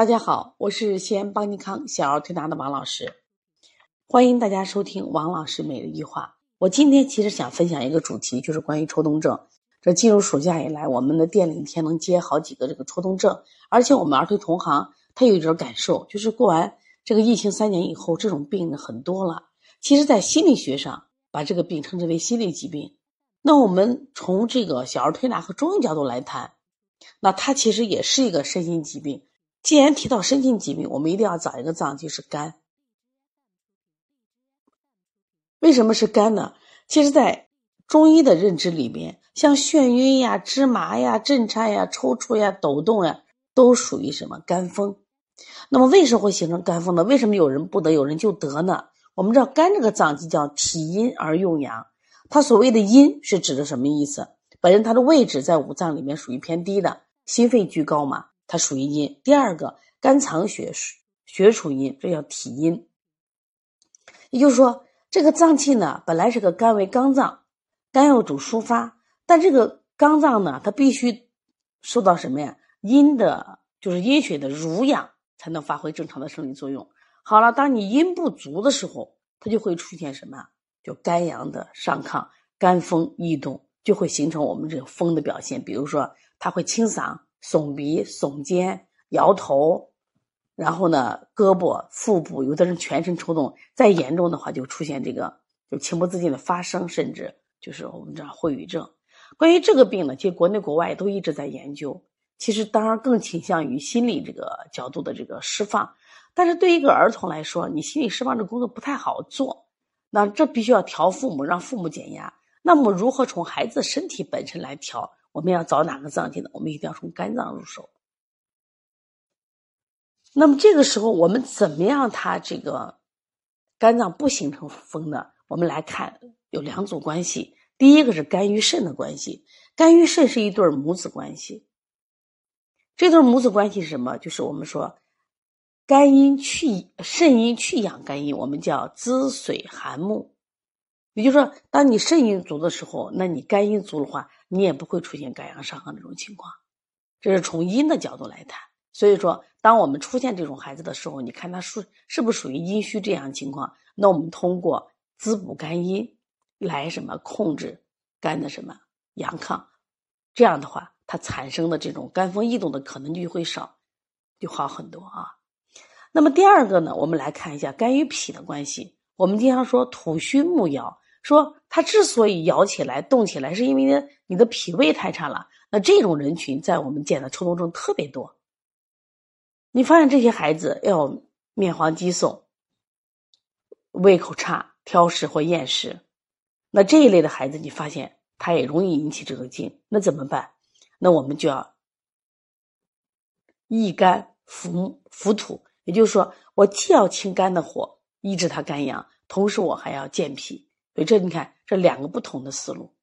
大家好，我是西安邦尼康小儿推拿的王老师，欢迎大家收听王老师每日一话。我今天其实想分享一个主题，就是关于抽动症。这进入暑假以来，我们的店里一天能接好几个这个抽动症，而且我们儿推同行他有一种感受，就是过完这个疫情三年以后，这种病很多了。其实，在心理学上，把这个病称之为心理疾病。那我们从这个小儿推拿和中医角度来谈，那它其实也是一个身心疾病。既然提到身心疾病，我们一定要找一个脏就是肝。为什么是肝呢？其实，在中医的认知里面，像眩晕呀、芝麻呀、震颤呀、抽搐呀、抖动呀，都属于什么肝风？那么，为什么会形成肝风呢？为什么有人不得，有人就得呢？我们知道，肝这个脏器叫体阴而用阳，它所谓的阴是指的什么意思？本身它的位置在五脏里面属于偏低的，心肺居高嘛。它属于阴。第二个，肝藏血，血属阴，这叫体阴。也就是说，这个脏器呢，本来是个肝为肝脏，肝要主抒发，但这个肝脏呢，它必须受到什么呀？阴的，就是阴血的濡养，才能发挥正常的生理作用。好了，当你阴不足的时候，它就会出现什么？就肝阳的上亢，肝风易动，就会形成我们这个风的表现。比如说，它会清嗓。耸鼻、耸肩、摇头，然后呢，胳膊、腹部，有的人全身抽动，再严重的话就出现这个就情不自禁的发声，甚至就是我们叫秽语症。关于这个病呢，其实国内国外都一直在研究。其实当然更倾向于心理这个角度的这个释放，但是对于一个儿童来说，你心理释放这工作不太好做，那这必须要调父母，让父母减压。那么如何从孩子身体本身来调？我们要找哪个脏器呢？我们一定要从肝脏入手。那么这个时候，我们怎么样？它这个肝脏不形成风呢？我们来看有两组关系。第一个是肝与肾的关系，肝与肾是一对母子关系。这对母子关系是什么？就是我们说肝阴去肾阴去养肝阴，我们叫滋水涵木。也就是说，当你肾阴足的时候，那你肝阴足的话，你也不会出现肝阳上亢这种情况。这是从阴的角度来谈。所以说，当我们出现这种孩子的时候，你看他属是不是属于阴虚这样情况？那我们通过滋补肝阴来什么控制肝的什么阳亢，这样的话，它产生的这种肝风易动的可能就会少，就好很多啊。那么第二个呢，我们来看一下肝与脾的关系。我们经常说土虚木摇，说他之所以摇起来、动起来，是因为呢你的脾胃太差了。那这种人群在我们见的抽动症特别多。你发现这些孩子要面黄肌瘦、胃口差、挑食或厌食，那这一类的孩子，你发现他也容易引起这个劲。那怎么办？那我们就要益肝扶扶土，也就是说，我既要清肝的火。抑制他肝阳，同时我还要健脾，所以这你看这两个不同的思路，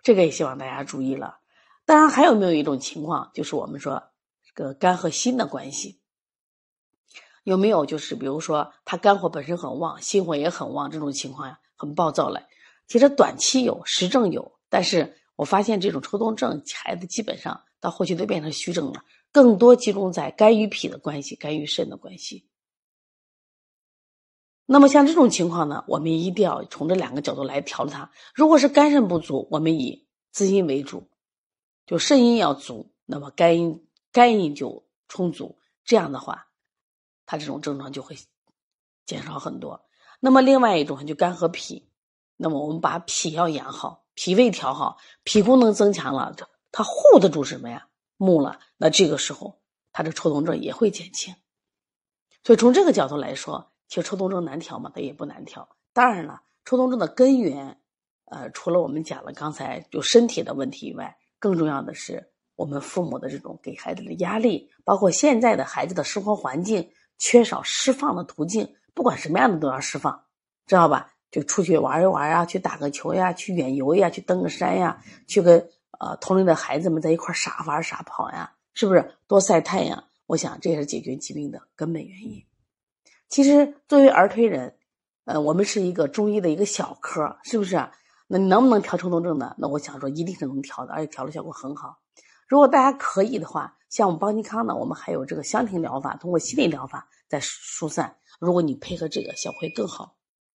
这个也希望大家注意了。当然还有没有一种情况，就是我们说这个肝和心的关系，有没有就是比如说他肝火本身很旺，心火也很旺，这种情况呀很暴躁嘞。其实短期有实症有，但是我发现这种抽动症孩子基本上到后期都变成虚症了，更多集中在肝与脾的关系，肝与肾的关系。那么像这种情况呢，我们一定要从这两个角度来调理它。如果是肝肾不足，我们以滋阴为主，就肾阴要足，那么肝阴肝阴就充足。这样的话，它这种症状就会减少很多。那么另外一种就肝和脾，那么我们把脾要养好，脾胃调好，脾功能增强了，它护得住什么呀？木了。那这个时候，它的抽动症也会减轻。所以从这个角度来说。其实抽动症难调嘛，它也不难调。当然了，抽动症的根源，呃，除了我们讲了刚才就身体的问题以外，更重要的是我们父母的这种给孩子的压力，包括现在的孩子的生活环境缺少释放的途径，不管什么样的都要释放，知道吧？就出去玩一玩啊，去打个球呀，去远游呀，去登个山呀，去跟呃同龄的孩子们在一块傻玩傻跑呀，是不是？多晒太阳，我想这也是解决疾病的根本原因。其实作为儿推人，呃，我们是一个中医的一个小科，是不是？那能不能调冲动症呢？那我想说一定是能调的，而且调的效果很好。如果大家可以的话，像我们邦尼康呢，我们还有这个香庭疗法，通过心理疗法在疏散。如果你配合这个，效果会更好。